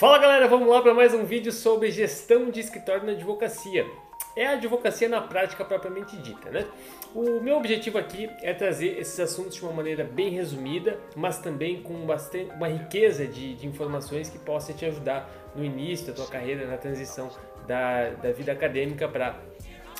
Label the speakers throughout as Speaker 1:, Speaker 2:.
Speaker 1: Fala galera, vamos lá para mais um vídeo sobre gestão de escritório na advocacia. É a advocacia na prática propriamente dita, né? O meu objetivo aqui é trazer esses assuntos de uma maneira bem resumida, mas também com bastante, uma riqueza de, de informações que possa te ajudar no início da tua carreira, na transição da, da vida acadêmica para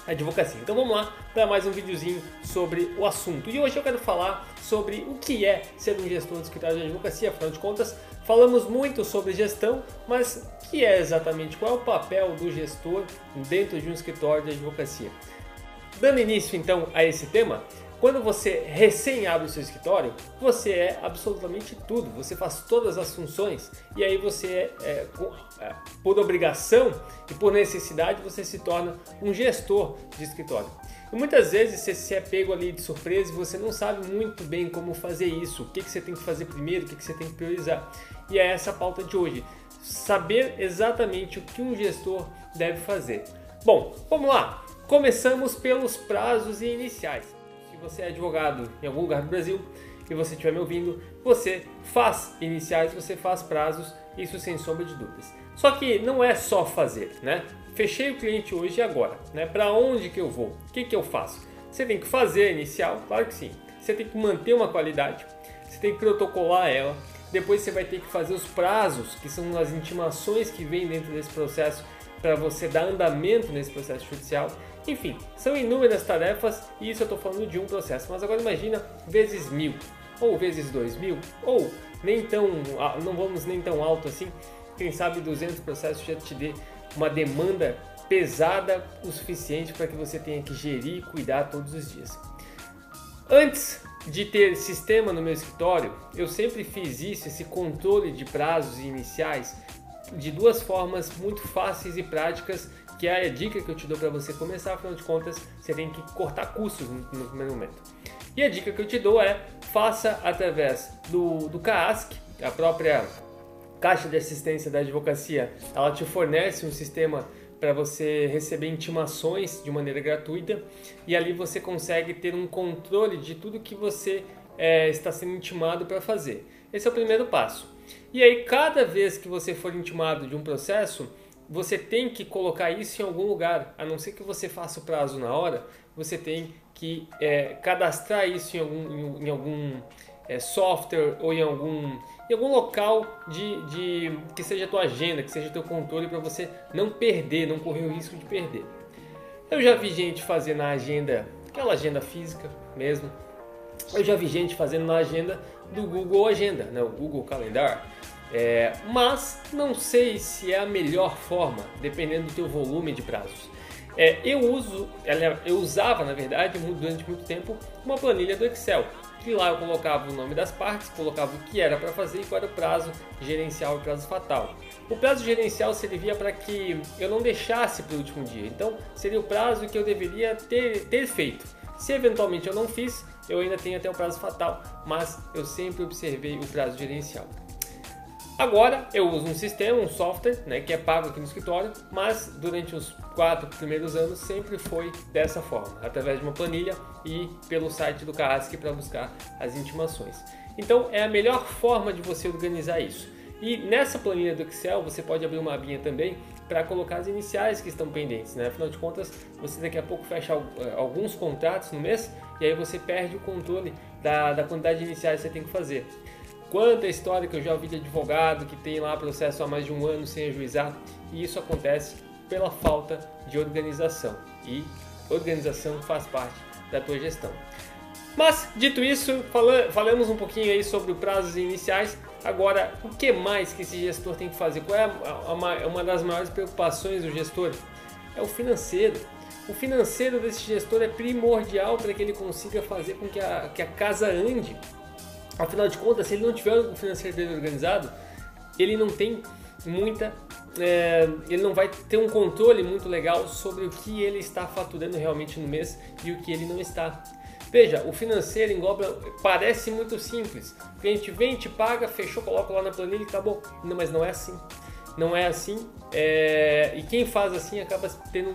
Speaker 1: advocacia. Então vamos lá para mais um videozinho sobre o assunto. E hoje eu quero falar sobre o que é ser um gestor de escritório de advocacia. Afinal de contas, falamos muito sobre gestão, mas que é exatamente qual é o papel do gestor dentro de um escritório de advocacia? Dando início então a esse tema, quando você recém abre o seu escritório, você é absolutamente tudo, você faz todas as funções e aí você, é, é, é, por obrigação e por necessidade, você se torna um gestor de escritório. E muitas vezes você é pego ali de surpresa e você não sabe muito bem como fazer isso, o que, que você tem que fazer primeiro, o que, que você tem que priorizar. E é essa a pauta de hoje, saber exatamente o que um gestor deve fazer. Bom, vamos lá! Começamos pelos prazos iniciais você é advogado em algum lugar do Brasil e você estiver me ouvindo, você faz iniciais, você faz prazos, isso sem sombra de dúvidas. Só que não é só fazer, né? Fechei o cliente hoje e agora, né? Para onde que eu vou? O que que eu faço? Você tem que fazer inicial, claro que sim. Você tem que manter uma qualidade, você tem que protocolar ela. Depois você vai ter que fazer os prazos, que são as intimações que vêm dentro desse processo para você dar andamento nesse processo judicial. Enfim, são inúmeras tarefas e isso eu estou falando de um processo. Mas agora imagina vezes mil, ou vezes dois mil, ou nem tão, não vamos nem tão alto assim. Quem sabe 200 processos já te dê uma demanda pesada o suficiente para que você tenha que gerir e cuidar todos os dias. Antes de ter sistema no meu escritório, eu sempre fiz isso, esse controle de prazos iniciais, de duas formas muito fáceis e práticas que é a dica que eu te dou para você começar, afinal de contas, você tem que cortar custos no, primeiro momento. E a dica que eu te dou é faça através do, do CASC, a própria Caixa de Assistência da Advocacia, ela te fornece um sistema para você receber intimações de maneira gratuita e ali você consegue ter um controle de tudo que você é, está sendo intimado para fazer. Esse é o primeiro passo. E aí, cada vez que você for intimado de um processo, você tem que colocar isso em algum lugar, a não ser que você faça o prazo na hora, você tem que é, cadastrar isso em algum, em, em algum é, software ou em algum, em algum local de, de que seja a tua agenda, que seja o teu controle para você não perder, não correr o risco de perder. Eu já vi gente fazer na agenda, aquela agenda física mesmo. Eu já vi gente fazendo na agenda do Google Agenda, né, o Google Calendar. É, mas não sei se é a melhor forma, dependendo do teu volume de prazos. É, eu uso, eu usava na verdade durante muito tempo uma planilha do Excel, que lá eu colocava o nome das partes, colocava o que era para fazer e qual era o prazo gerencial e prazo fatal. O prazo gerencial servia para que eu não deixasse para o último dia, então seria o prazo que eu deveria ter, ter feito. Se eventualmente eu não fiz, eu ainda tenho até o prazo fatal, mas eu sempre observei o prazo gerencial. Agora eu uso um sistema, um software, né, que é pago aqui no escritório, mas durante os quatro primeiros anos sempre foi dessa forma, através de uma planilha e pelo site do Carrasque para buscar as intimações. Então é a melhor forma de você organizar isso. E nessa planilha do Excel você pode abrir uma abinha também para colocar as iniciais que estão pendentes, né? Afinal de contas, você daqui a pouco fecha eh, alguns contratos no mês e aí você perde o controle da, da quantidade de iniciais que você tem que fazer. Quanta história que eu já ouvi de advogado que tem lá processo há mais de um ano sem ajuizar, e isso acontece pela falta de organização. E organização faz parte da tua gestão. Mas, dito isso, falamos um pouquinho aí sobre prazos iniciais. Agora, o que mais que esse gestor tem que fazer? Qual é a, a, uma das maiores preocupações do gestor? É o financeiro. O financeiro desse gestor é primordial para que ele consiga fazer com que a, que a casa ande. Afinal de contas, se ele não tiver o financeiro dele organizado, ele não tem muita. É, ele não vai ter um controle muito legal sobre o que ele está faturando realmente no mês e o que ele não está. Veja, o financeiro engloba, parece muito simples. O cliente vem, te paga, fechou, coloca lá na planilha e acabou. Não, mas não é assim. Não é assim. É, e quem faz assim acaba tendo,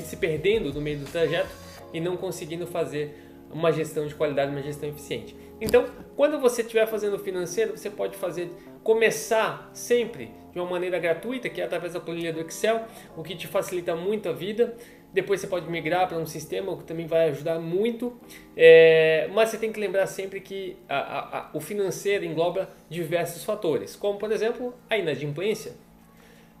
Speaker 1: se perdendo no meio do trajeto e não conseguindo fazer uma gestão de qualidade, uma gestão eficiente. Então, quando você estiver fazendo financeiro, você pode fazer começar sempre de uma maneira gratuita, que é através da planilha do Excel, o que te facilita muito a vida. Depois você pode migrar para um sistema, o que também vai ajudar muito. É, mas você tem que lembrar sempre que a, a, a, o financeiro engloba diversos fatores, como por exemplo a inadimplência.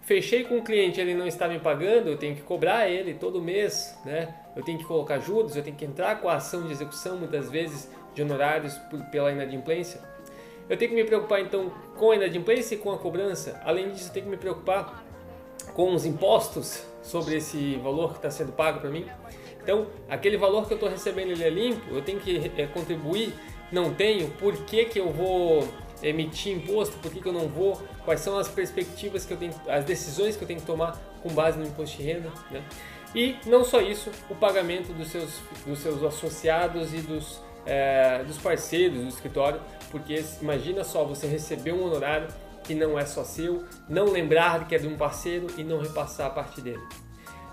Speaker 1: Fechei com o cliente, ele não está me pagando, eu tenho que cobrar ele todo mês, né? Eu tenho que colocar juros, eu tenho que entrar com a ação de execução muitas vezes de honorários por, pela inadimplência. Eu tenho que me preocupar então com a inadimplência e com a cobrança. Além disso, eu tenho que me preocupar com os impostos sobre esse valor que está sendo pago para mim. Então, aquele valor que eu estou recebendo ele é limpo, eu tenho que é, contribuir, não tenho, por que, que eu vou emitir imposto, por que, que eu não vou, quais são as perspectivas que eu tenho, as decisões que eu tenho que tomar com base no imposto de renda. Né? E não só isso, o pagamento dos seus, dos seus associados e dos, é, dos parceiros do escritório, porque imagina só você receber um honorário que não é só seu, não lembrar que é de um parceiro e não repassar a parte dele.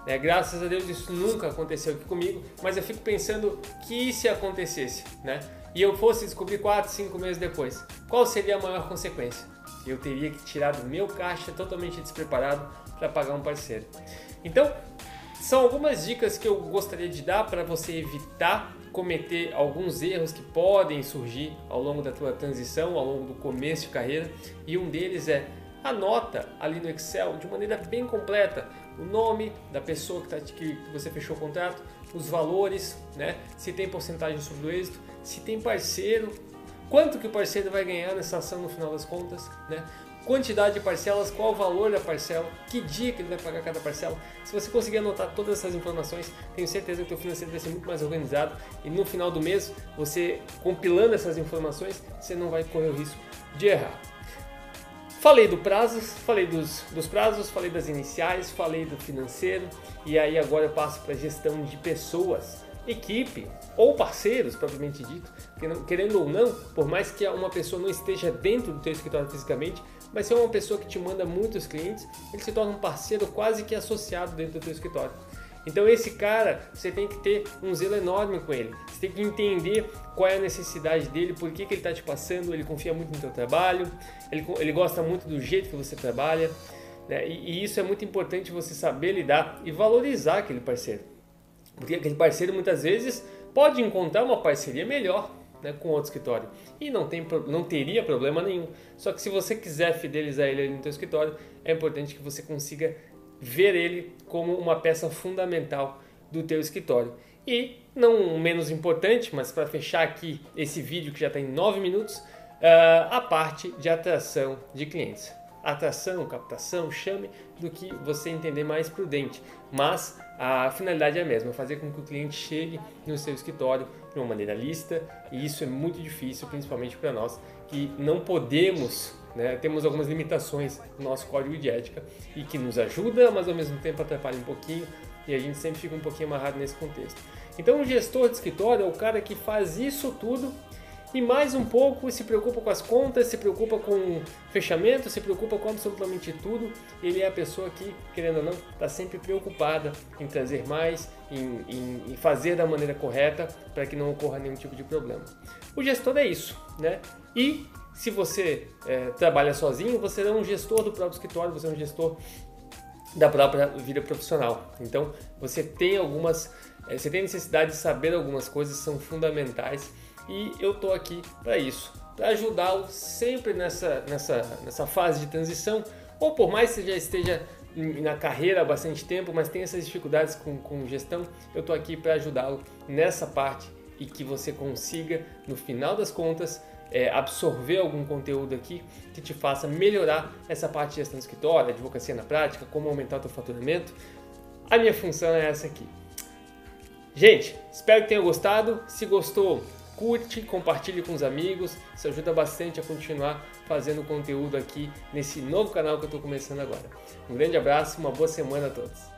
Speaker 1: É, graças a Deus isso nunca aconteceu aqui comigo, mas eu fico pensando que se acontecesse, né? E eu fosse descobrir 4, 5 meses depois, qual seria a maior consequência? Eu teria que tirar do meu caixa totalmente despreparado para pagar um parceiro. Então, são algumas dicas que eu gostaria de dar para você evitar cometer alguns erros que podem surgir ao longo da tua transição, ao longo do começo de carreira, e um deles é anota ali no Excel de maneira bem completa o nome da pessoa que, tá, que você fechou o contrato, os valores, né? se tem porcentagem sobre o êxito, se tem parceiro, quanto que o parceiro vai ganhar nessa ação no final das contas, né? Quantidade de parcelas, qual o valor da parcela, que dia que ele vai pagar cada parcela. Se você conseguir anotar todas essas informações, tenho certeza que o teu financeiro vai ser muito mais organizado e no final do mês, você compilando essas informações, você não vai correr o risco de errar. Falei do prazos, falei dos, dos prazos, falei das iniciais, falei do financeiro e aí agora eu passo para a gestão de pessoas equipe ou parceiros, propriamente dito, querendo ou não, por mais que uma pessoa não esteja dentro do teu escritório fisicamente, mas se é uma pessoa que te manda muitos clientes, ele se torna um parceiro quase que associado dentro do teu escritório. Então esse cara, você tem que ter um zelo enorme com ele. Você tem que entender qual é a necessidade dele, por que, que ele está te passando, ele confia muito no teu trabalho, ele, ele gosta muito do jeito que você trabalha. Né? E, e isso é muito importante você saber lidar e valorizar aquele parceiro. Porque aquele parceiro muitas vezes pode encontrar uma parceria melhor né, com outro escritório e não, tem, não teria problema nenhum. Só que se você quiser fidelizar ele no seu escritório, é importante que você consiga ver ele como uma peça fundamental do teu escritório. E não menos importante, mas para fechar aqui esse vídeo que já está em 9 minutos, uh, a parte de atração de clientes. Atração, captação, chame do que você entender mais prudente, mas a finalidade é a mesma, fazer com que o cliente chegue no seu escritório de uma maneira lista, e isso é muito difícil, principalmente para nós que não podemos, né, temos algumas limitações no nosso código de ética e que nos ajuda, mas ao mesmo tempo atrapalha um pouquinho e a gente sempre fica um pouquinho amarrado nesse contexto. Então, o gestor de escritório é o cara que faz isso tudo e mais um pouco se preocupa com as contas, se preocupa com fechamento, se preocupa com absolutamente tudo. Ele é a pessoa que, querendo ou não, está sempre preocupada em trazer mais, em, em, em fazer da maneira correta para que não ocorra nenhum tipo de problema. O gestor é isso, né? E se você é, trabalha sozinho, você é um gestor do próprio escritório, você é um gestor da própria vida profissional. Então, você tem algumas, é, você tem necessidade de saber algumas coisas que são fundamentais e eu tô aqui para isso, para ajudá-lo sempre nessa, nessa, nessa fase de transição, ou por mais que você já esteja na carreira há bastante tempo, mas tem essas dificuldades com, com gestão, eu tô aqui para ajudá-lo nessa parte e que você consiga, no final das contas, é, absorver algum conteúdo aqui que te faça melhorar essa parte de gestão do escritório, advocacia na prática, como aumentar o teu faturamento. A minha função é essa aqui. Gente, espero que tenha gostado. Se gostou, curte, compartilhe com os amigos, isso ajuda bastante a continuar fazendo conteúdo aqui nesse novo canal que eu estou começando agora. Um grande abraço, uma boa semana a todos.